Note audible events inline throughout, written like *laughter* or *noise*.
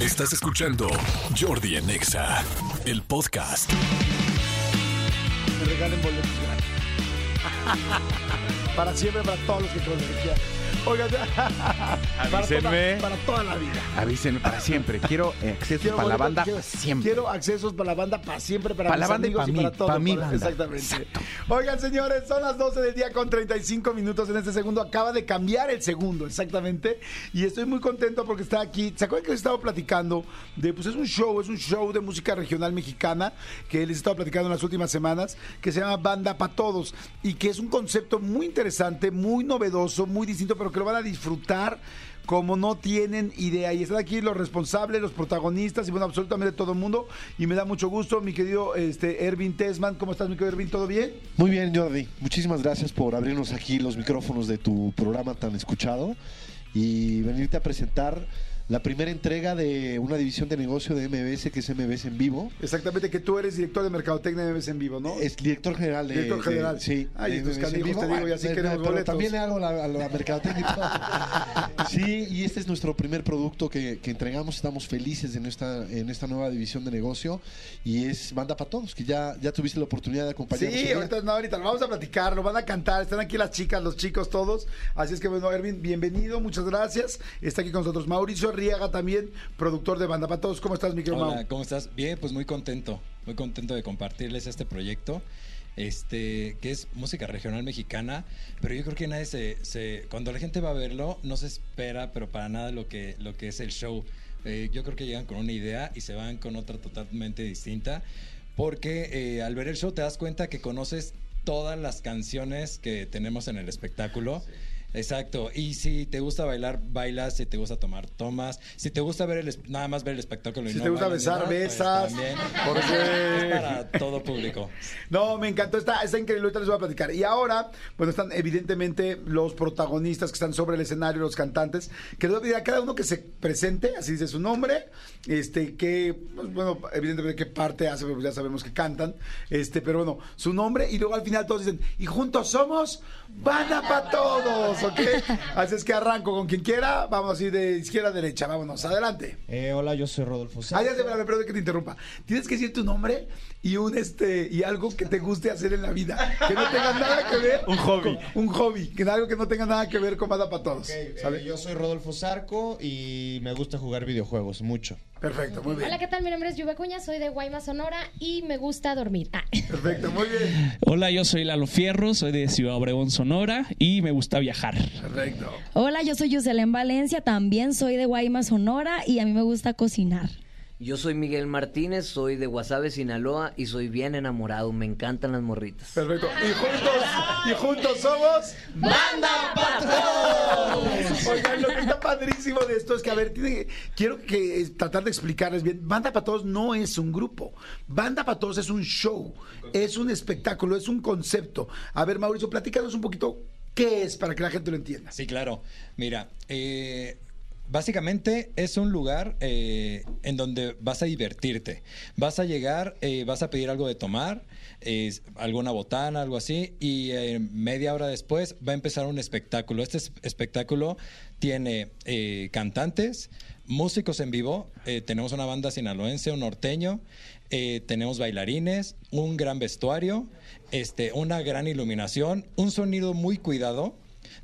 Estás escuchando Jordi en Exa, el podcast. Me regalen boletos *laughs* para siempre, para todos los que quieran. Oigan, *laughs* para Avísenme. toda, para toda la vida. Avísenme para siempre. Quiero eh, acceso Quiero para la banda quiero, siempre. Quiero accesos para la banda para siempre, para, Para mis la banda y amigos para y mí, para todo. para- banda. Exactamente. Oigan, señores, son las 12 del día con 35 minutos en este segundo. Acaba de cambiar el segundo, exactamente. Y estoy muy contento porque está aquí. ¿Se acuerdan que les estaba platicando de, pues es un show, es un show de música regional mexicana que les he estado platicando en las últimas semanas, que se llama Banda para Todos y que es un concepto muy interesante, muy novedoso, muy distinto, pero que lo van a disfrutar como no tienen idea. Y están aquí los responsables, los protagonistas y bueno, absolutamente todo el mundo. Y me da mucho gusto, mi querido este, Ervin Tesman. ¿Cómo estás, mi querido Ervin? ¿Todo bien? Muy bien, Jordi. Muchísimas gracias por abrirnos aquí los micrófonos de tu programa tan escuchado y venirte a presentar la primera entrega de una división de negocio de MBS que es MBS en vivo. Exactamente, que tú eres director de Mercadotecnia de MBS en vivo, ¿no? Es director general de. Director de- general. sí. Ay, de MBS en canijos, vivo. te digo, y así Ah, queremos pero boletos. También le hago la, a la mercadotecnia. *laughs* Sí, y este es nuestro primer producto que, que entregamos. Estamos felices en esta, en esta nueva división de negocio y es Banda para Todos, que ya, ya tuviste la oportunidad de acompañarnos. Sí, ahorita, no, ahorita lo vamos a platicar, lo van a cantar, están aquí las chicas, los chicos, todos. Así es que bueno, Ervin, bienvenido, muchas gracias. Está aquí con nosotros Mauricio Arriaga también, productor de Banda para Todos. ¿Cómo estás, mi querido Hola, Mau? ¿cómo estás? Bien, pues muy contento, muy contento de compartirles este proyecto, este, que es música regional mexicana, pero yo creo que nadie se, se- cuando la gente va a verlo, no se espera, pero para nada lo que, lo que es el show. Eh, yo creo que llegan con una idea y se van con otra totalmente distinta, porque eh, al ver el show te das cuenta que conoces todas las canciones que tenemos en el espectáculo. Exacto, y si te gusta bailar, bailas, si te gusta tomar, tomas, si te gusta ver el, nada más ver el espectáculo y Si no te gusta besar, nada, pues besas, también. porque- *laughs* Es para todo público. No, me encantó, está, está increíble, ahorita les voy a platicar. Y ahora, bueno, están evidentemente los protagonistas que están sobre el escenario, los cantantes, que les voy a pedir a cada uno que se presente, así dice su nombre, este, que, pues, bueno, evidentemente qué parte hace, pues ya sabemos que cantan, este, pero bueno, su nombre, y luego al final todos dicen, y juntos somos Banda para Todos, ¿ok? Así es que arranco con quien quiera, vamos así de izquierda a derecha, vámonos, adelante. Eh, hola, yo soy Rodolfo. Ah, ya se me perdón que te interrumpa. Tienes que decir tu nombre y un este y algo que te guste hacer en la vida. Que no tenga nada que ver. Un hobby. con- un hobby. Que algo que no tenga nada que ver con Banda para Todos. Eh, yo soy Rodolfo Zarco y me gusta jugar videojuegos mucho. Perfecto, muy bien. Hola, ¿qué tal? Mi nombre es Yuba Cuña, soy de Guaymas, Sonora y me gusta dormir. Ah. Perfecto, muy bien. Hola, yo soy Lalo Fierro, soy de Ciudad Obregón, Sonora y me gusta viajar. Perfecto. Hola, yo soy Yuselén Valencia, también soy de Guaymas, Sonora y a mí me gusta cocinar. Yo soy Miguel Martínez, soy de Guasave, Sinaloa y soy bien enamorado. Me encantan las morritas. Perfecto. Y juntos, y juntos somos Banda para Todos. Oigan, lo que está padrísimo de esto es que, a ver, tiene- quiero que eh, tratar de explicarles bien. Banda para Todos no es un grupo. Banda para Todos es un show, es un espectáculo, es un concepto. A ver, Mauricio, platícanos un poquito qué es para que la gente lo entienda. Sí, claro. Mira, eh, básicamente es un lugar eh, en donde vas a divertirte. Vas a llegar, eh, vas a pedir algo de tomar, alguna botana, algo así, y media hora después va a empezar un espectáculo. Este es- espectáculo tiene cantantes, músicos en vivo, eh, tenemos una banda sinaloense, un norteño, eh, tenemos bailarines, un gran vestuario, este, una gran iluminación, un sonido muy cuidado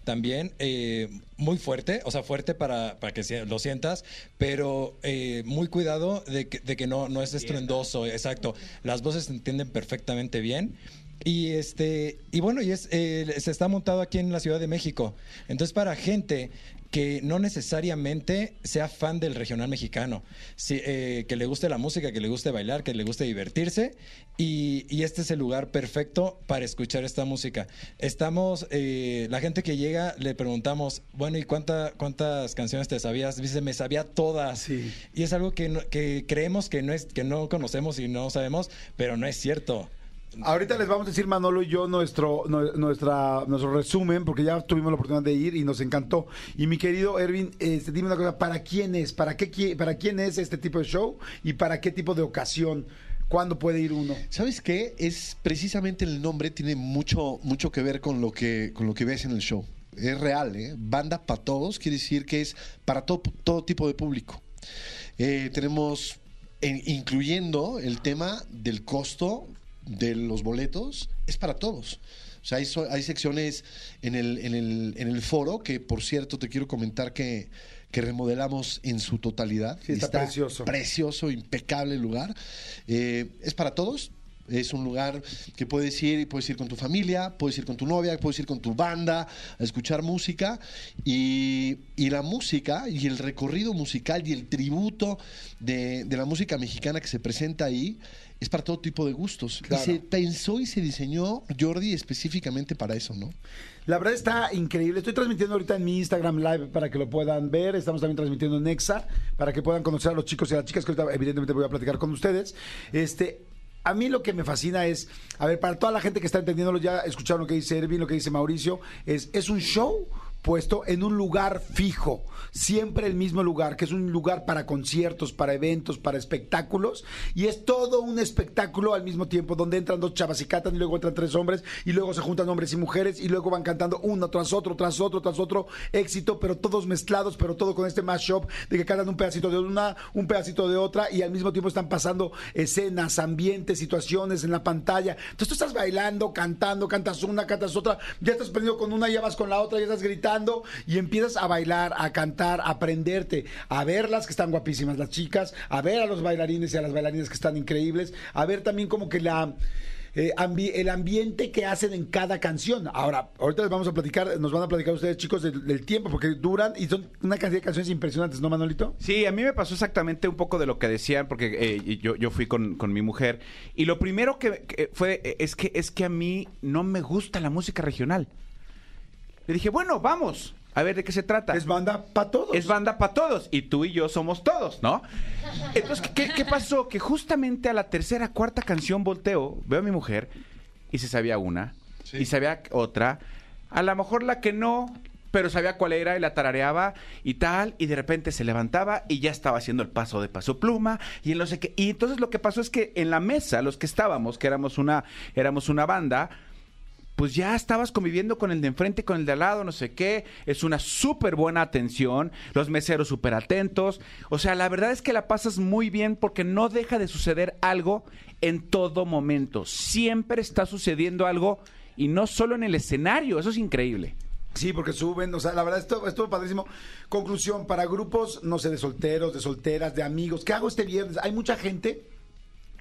también eh, muy fuerte, o sea, fuerte para, para que lo sientas, pero eh, muy cuidado de que, de que no, no es estruendoso, exacto. Las voces se entienden perfectamente bien. Y este, y bueno, y es, eh, se está montado aquí en la Ciudad de México. Entonces, para gente que no necesariamente sea fan del regional mexicano, eh, que le guste la música, que le guste bailar, que le guste divertirse, y, y este es el lugar perfecto para escuchar esta música. Estamos, eh, la gente que llega le preguntamos, bueno, ¿y cuánta, cuántas canciones te sabías? Dice, me sabía todas. Sí. Y es algo que, no- que creemos que no, es, que no conocemos y no sabemos, pero no es cierto. Ahorita les vamos a decir Manolo y yo nuestro nuestro resumen porque ya tuvimos la oportunidad de ir y nos encantó. Y mi querido Ervin, este, dime una cosa, ¿para quién es? ¿Para qué para quién es este tipo de show y para qué tipo de ocasión? ¿Cuándo puede ir uno? ¿Sabes qué? Es precisamente el nombre tiene mucho, mucho que ver con lo que, con lo que ves en el show. Es real, ¿eh? Banda para todos quiere decir que es para to- todo tipo de público. Eh, tenemos, en- incluyendo el tema del costo de los boletos, es para todos. O sea, hay, hay secciones en el, en, el, en el foro que, por cierto, te quiero comentar que, que remodelamos en su totalidad. Sí, está precioso. Precioso, impecable lugar. Eh, es para todos. Es un lugar que puedes ir, y puedes ir con tu familia, puedes ir con tu novia, puedes ir con tu banda a escuchar música. Y, y la música y el recorrido musical y el tributo de, de la música mexicana que se presenta ahí es para todo tipo de gustos. Claro. Y se pensó y se diseñó, Jordi, específicamente para eso, ¿no? La verdad está increíble. Estoy transmitiendo ahorita en mi Instagram Live para que lo puedan ver. Estamos también transmitiendo en Exa para que puedan conocer a los chicos y a las chicas que ahorita evidentemente voy a platicar con ustedes. Este, a mí lo que me fascina es, a ver, para toda la gente que está entendiéndolo, ya escucharon lo que dice Ervin, lo que dice Mauricio, es, es un show puesto en un lugar fijo, siempre el mismo lugar, que es un lugar para conciertos, para eventos, para espectáculos, y es todo un espectáculo al mismo tiempo, donde entran dos chavas y cantan, y luego entran tres hombres, y luego se juntan hombres y mujeres, y luego van cantando uno tras otro, tras otro, tras otro, éxito, pero todos mezclados, pero todo con este mashup de que cantan un pedacito de una, un pedacito de otra, y al mismo tiempo están pasando escenas, ambientes, situaciones en la pantalla. Entonces tú estás bailando, cantando, cantas una, cantas otra, ya estás prendido con una, ya vas con la otra, ya estás gritando, y empiezas a bailar, a cantar, a aprenderte, a verlas que están guapísimas las chicas, a ver a los bailarines y a las bailarinas que están increíbles, a ver también como que la eh, el ambiente que hacen en cada canción. Ahora, ahorita les vamos a platicar, nos van a platicar ustedes chicos del, tiempo, porque duran y son una cantidad de canciones impresionantes, ¿no, Manolito? Sí, a mí me pasó exactamente un poco de lo que decían, porque eh, yo, yo fui con, con mi mujer. Y lo primero que, que fue es que, es que a mí no me gusta la música regional. Le dije, bueno, vamos. A ver, ¿de qué se trata? Es banda para todos. Es banda para todos. Y tú y yo somos todos, ¿no? Entonces, ¿qué, qué pasó? Que justamente a la tercera, cuarta canción volteo, veo a mi mujer y se sabía una, y sabía otra. A lo mejor la que no, pero sabía cuál era y la tarareaba y tal, y de repente se levantaba y ya estaba haciendo el paso de paso pluma y en no sé qué. Y entonces lo que pasó es que en la mesa, los que estábamos, que éramos una, éramos una banda, pues ya estabas conviviendo con el de enfrente, con el de al lado, no sé qué. Es una súper buena atención. Los meseros súper atentos. O sea, la verdad es que la pasas muy bien porque no deja de suceder algo en todo momento. Siempre está sucediendo algo y no solo en el escenario. Eso es increíble. Sí, porque suben, o sea, la verdad, esto esto padrísimo. Conclusión, para grupos, no sé, de solteros, de solteras, de amigos, ¿qué hago este viernes? Hay mucha gente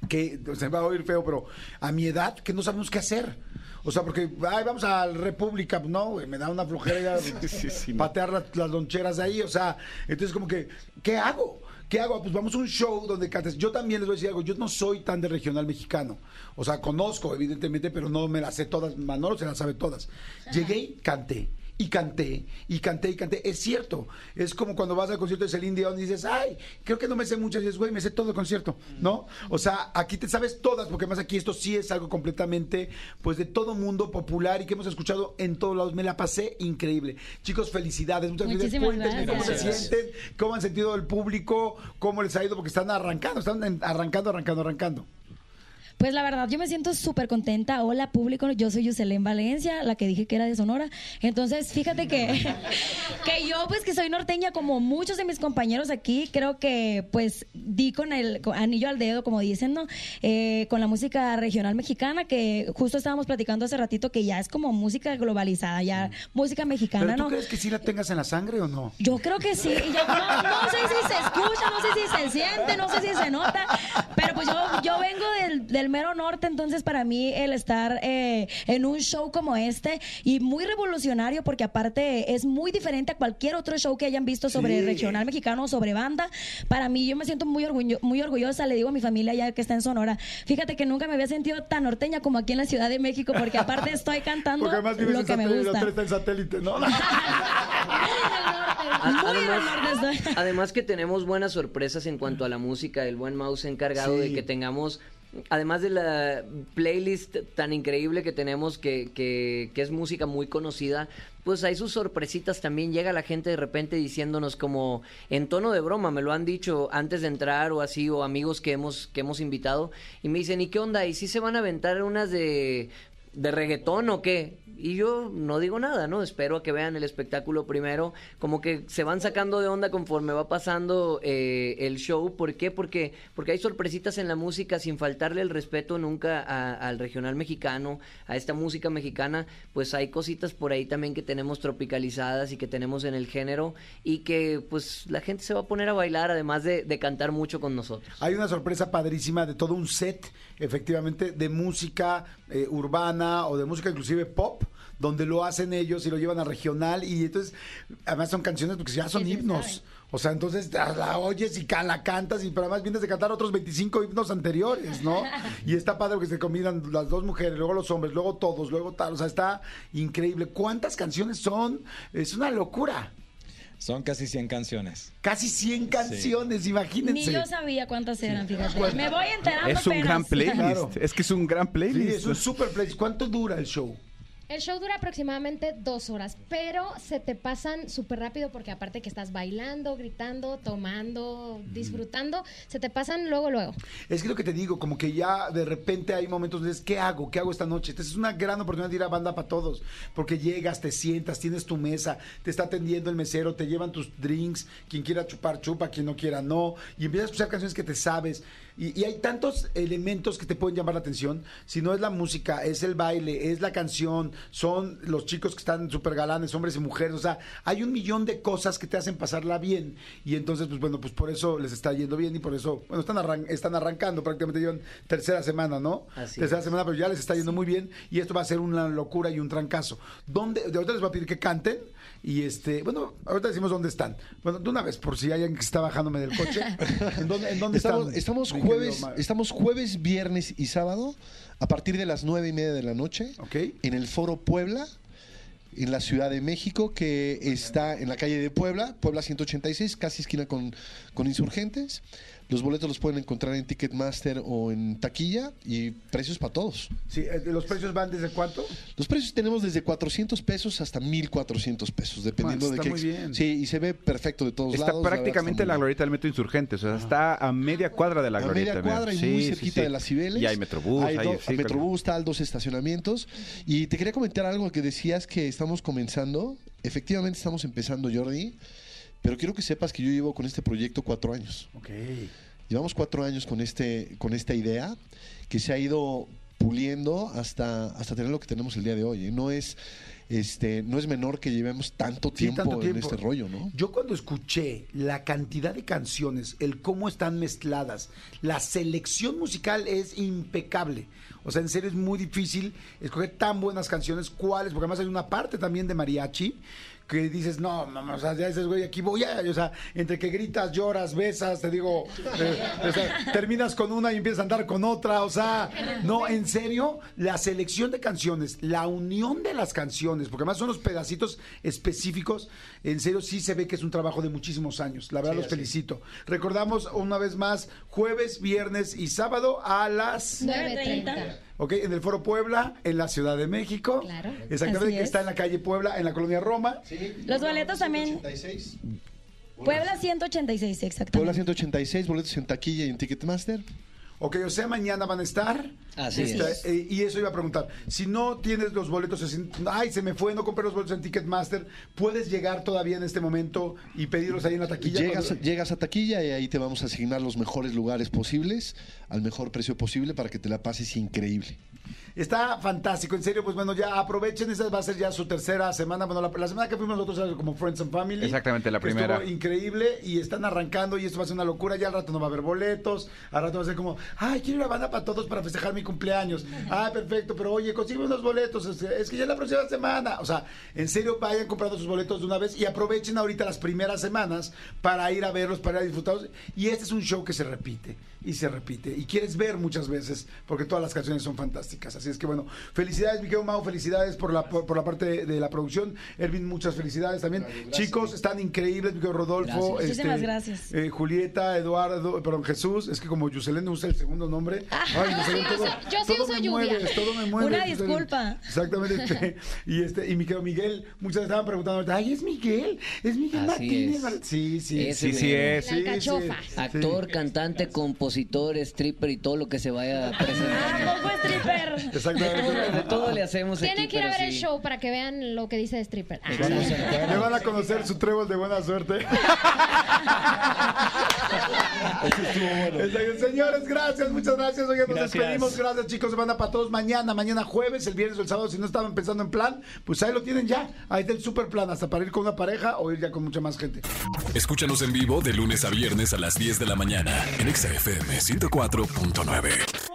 que se va a oír feo, pero a mi edad que no sabemos qué hacer. O sea, porque ay, vamos a República, no, güey, me da una flojera a *laughs* patear las, las loncheras ahí, o sea, entonces como que, ¿qué hago? ¿Qué hago? Pues vamos a un show donde cantes. Yo también les voy a decir algo, yo no soy tan de regional mexicano. O sea, conozco, evidentemente, pero no me las sé todas. Manolo se las sabe todas. Llegué, canté. Y canté, y canté, y canté. Es cierto. Es como cuando vas al concierto de Celine Dion y dices, ay, creo que no me sé muchas. Y dices, güey, me sé todo el concierto, ¿no? O sea, aquí te sabes todas, porque además aquí esto sí es algo completamente, pues, de todo mundo popular y que hemos escuchado en todos lados. Me la pasé increíble. Chicos, felicidades. Muchas Muchísimas Cuéntenme cómo se sienten, cómo han sentido el público, cómo les ha ido, porque están arrancando, están arrancando, arrancando, arrancando. Pues la verdad, yo me siento súper contenta. Hola, público. Yo soy Yuselén Valencia, la que dije que era de Sonora. Entonces, fíjate que, *laughs* que yo, pues que soy norteña, como muchos de mis compañeros aquí, creo que pues di con el con anillo al dedo, como dicen, ¿no? Eh, con la música regional mexicana, que justo estábamos platicando hace ratito, que ya es como música globalizada, ya música mexicana, ¿Pero tú ¿no? crees que sí la tengas en la sangre o no? Yo creo que sí. Y yo- no, no sé si se escucha, no sé si se siente, no sé si se nota, pero pues yo, yo vengo del, del mero norte, entonces para mí el estar eh, en un show como este y muy revolucionario porque aparte es muy diferente a cualquier otro show que hayan visto sobre Sí. regional mexicano o sobre banda, para mí yo me siento muy, orgullo- muy orgullosa, le digo a mi familia ya que está en Sonora, fíjate que nunca me había sentido tan norteña como aquí en la Ciudad de México porque aparte estoy cantando Porque además vives lo en que me satélite, el gusta. está en satélite, ¿no? *laughs* Muy del norte estoy. Además que tenemos buenas sorpresas en cuanto a la música, el buen mouse encargado Sí. de que tengamos, además de la playlist tan increíble que tenemos, que, que, que es música muy conocida, pues hay sus sorpresitas también. Llega la gente de repente diciéndonos como en tono de broma, me lo han dicho antes de entrar o así, o amigos que hemos, que hemos invitado, y me dicen, ¿y qué onda? ¿Y si se van a aventar unas de ¿de reggaetón o qué? Y yo no digo nada, ¿no? Espero a que vean el espectáculo primero. Como que se van sacando de onda conforme va pasando eh, el show. ¿Por qué? Porque, porque hay sorpresitas en la música sin faltarle el respeto nunca a- al regional mexicano, a esta música mexicana. Pues hay cositas por ahí también que tenemos tropicalizadas y que tenemos en el género y que pues la gente se va a poner a bailar además de, de cantar mucho con nosotros. Hay una sorpresa padrísima de todo un set, efectivamente, de música eh, urbana o de música inclusive pop, donde lo hacen ellos y lo llevan a regional y entonces, además son canciones porque ya son himnos. O sea, entonces la, oyes y la cantas y pero además vienes de cantar otros 25 himnos anteriores, ¿no? *laughs* Y está padre que se combinan las dos mujeres, luego los hombres, luego todos, luego tal. O sea, está increíble. ¿Cuántas canciones son? Es una locura. Son casi 100 canciones. Casi 100 canciones, imagínense. Ni yo sabía cuántas eran, fíjate. Me voy enterando Es un apenas. gran playlist. Claro. Es que es un gran Sí, playlist. es un super playlist. ¿Cuánto dura el show? El show dura aproximadamente dos horas, pero se te pasan súper rápido porque aparte que estás bailando, gritando, tomando, disfrutando, se te pasan luego, luego. Es que lo que te digo, como que ya de repente hay momentos donde es, ¿qué hago? ¿Qué hago esta noche? Entonces es una gran oportunidad de ir a banda para todos, porque llegas, te sientas, tienes tu mesa, te está atendiendo el mesero, te llevan tus drinks, quien quiera chupar, chupa, quien no quiera, no, y empiezas a escuchar canciones que te sabes. Y, y hay tantos elementos que te pueden llamar la atención. Si no es la música, es el baile, es la canción, son los chicos que están súper galanes, hombres y mujeres. O sea, hay un millón de cosas que te hacen pasarla bien. Y entonces, pues bueno, pues por eso les está yendo bien y por eso, bueno, están, arran- están arrancando, prácticamente llevan tercera semana, ¿no? Así tercera es. semana, pero ya les está yendo muy bien y esto va a ser una locura y un trancazo. ¿Dónde? De ahorita les voy a pedir que canten y este, bueno, ahorita decimos dónde están. Bueno, de una vez, por si hay alguien que está bajándome del coche. *laughs* ¿En dónde, en dónde Estamos, están? estamos jueves, estamos jueves, viernes y sábado a partir de las nueve y media de la noche en el Foro Puebla, en la Ciudad de México, que está en la calle de Puebla, Puebla 186, casi esquina con, con Insurgentes. Los boletos los pueden encontrar en Ticketmaster o en taquilla y precios para todos. Sí, eh, ¿los precios van desde cuánto? Los precios tenemos desde 400 pesos hasta 1400 pesos, dependiendo de está qué. muy bien. Sí, y se ve perfecto de todos Está lados. la verdad prácticamente está la glorieta del Metro Insurgentes. O sea, está a media cuadra de la a glorieta. media mira. cuadra y Sí, muy sí, cerquita sí. de las Cibeles. Y hay Metrobús. Hay, hay- sí, Metrobús, tal, dos estacionamientos. Y te quería comentar algo que decías que estamos comenzando. Efectivamente estamos empezando, Jordi. Pero quiero que sepas que yo llevo con este proyecto cuatro años. Ok. Llevamos cuatro años con, este, con esta idea que se ha ido puliendo hasta, hasta tener lo que tenemos el día de hoy. ¿eh? No es, este, no es menor que llevemos tanto Sí, tiempo, tanto en tiempo. este rollo, ¿no? Yo cuando escuché la cantidad de canciones, el cómo están mezcladas, la selección musical es impecable. O sea, en serio es muy difícil escoger tan buenas canciones, cuáles, porque además hay una parte también de mariachi que dices, no, mamá, o sea, ya dices, güey, aquí voy a, o sea, entre que gritas, lloras, besas, te digo, eh, o sea, terminas con una y empiezas a andar con otra, o sea, no, en serio, la selección de canciones, la unión de las canciones, porque además son los pedacitos específicos, en serio sí se ve que es un trabajo de muchísimos años, la verdad los felicito. Recordamos una vez más, jueves, viernes y sábado a las... 9.30. Ok, en el Foro Puebla, en la Ciudad de México. Claro. Exactamente, que es. está en la calle Puebla, en la colonia Roma. Los boletos también. Puebla 186, exactamente. Puebla 186, boletos en taquilla y en Ticketmaster. Ok, o sea, mañana van a estar. Así Este, es. eh, y eso iba a preguntar. Si no tienes los boletos, así, ay, se me fue, no compré los boletos en Ticketmaster, ¿puedes llegar todavía en este momento y pedirlos ahí en la taquilla? Llegas, Cuando- llegas a taquilla y ahí te vamos a asignar los mejores lugares posibles, al mejor precio posible para que te la pases increíble. Está fantástico, en serio, pues bueno, ya aprovechen, esa va a ser ya su tercera semana. Bueno, la, la semana que fuimos nosotros era como Friends and Family. Exactamente, la primera. Estuvo increíble y están arrancando y esto va a ser una locura. Ya al rato no va a haber boletos, al rato va a ser como, ay, quiero ir a banda para todos para festejar mi cumpleaños. Ah, perfecto, pero oye, consigue unos boletos, es, es que ya es la próxima semana. O sea, en serio, vayan comprando sus boletos de una vez y aprovechen ahorita las primeras semanas para ir a verlos, para ir a disfrutarlos. Y este es un show que se repite y se repite y quieres ver muchas veces porque todas las canciones son fantásticas. Así es que bueno, felicidades, mi querido Mau, felicidades por la, por, por la parte de, de la producción. Ervin, muchas felicidades también. Chicos, están increíbles, mi querido Rodolfo. Muchísimas gracias. eh, Julieta, Eduardo, perdón, Jesús, es que como Yuselén usa el segundo nombre. Ay, *laughs* sí todo, uso- yo sí todo uso me lluvia. mueve, todo me mueve. Una disculpa. Exactamente. *laughs* este, y este, y mi querido Miguel, muchas veces estaban preguntando, ahorita, ay, es Miguel, es Miguel Así Martínez. es. Sí, sí, Ese Sí, sí es. La alcachofa. Actor, cantante, compositor, stripper y todo lo que se vaya a presentar. Tampoco stripper. De todo, Exactamente. de todo le hacemos Tienen aquí, que ir a pero ver el sí. show para que vean lo que dice de stripper. Ah. Me van a conocer su trébol de buena suerte. *laughs* Exacto. Señores, gracias, muchas gracias. Oigan, nos Gracias. despedimos. Gracias, chicos. Semana para todos. Mañana, mañana jueves, el viernes o el sábado. Si no estaban pensando en plan, pues ahí lo tienen ya. Ahí está el super plan, hasta para ir con una pareja o ir ya con mucha más gente. Escúchanos en vivo de lunes a viernes a las 10 de la mañana en Exa FM 104.9.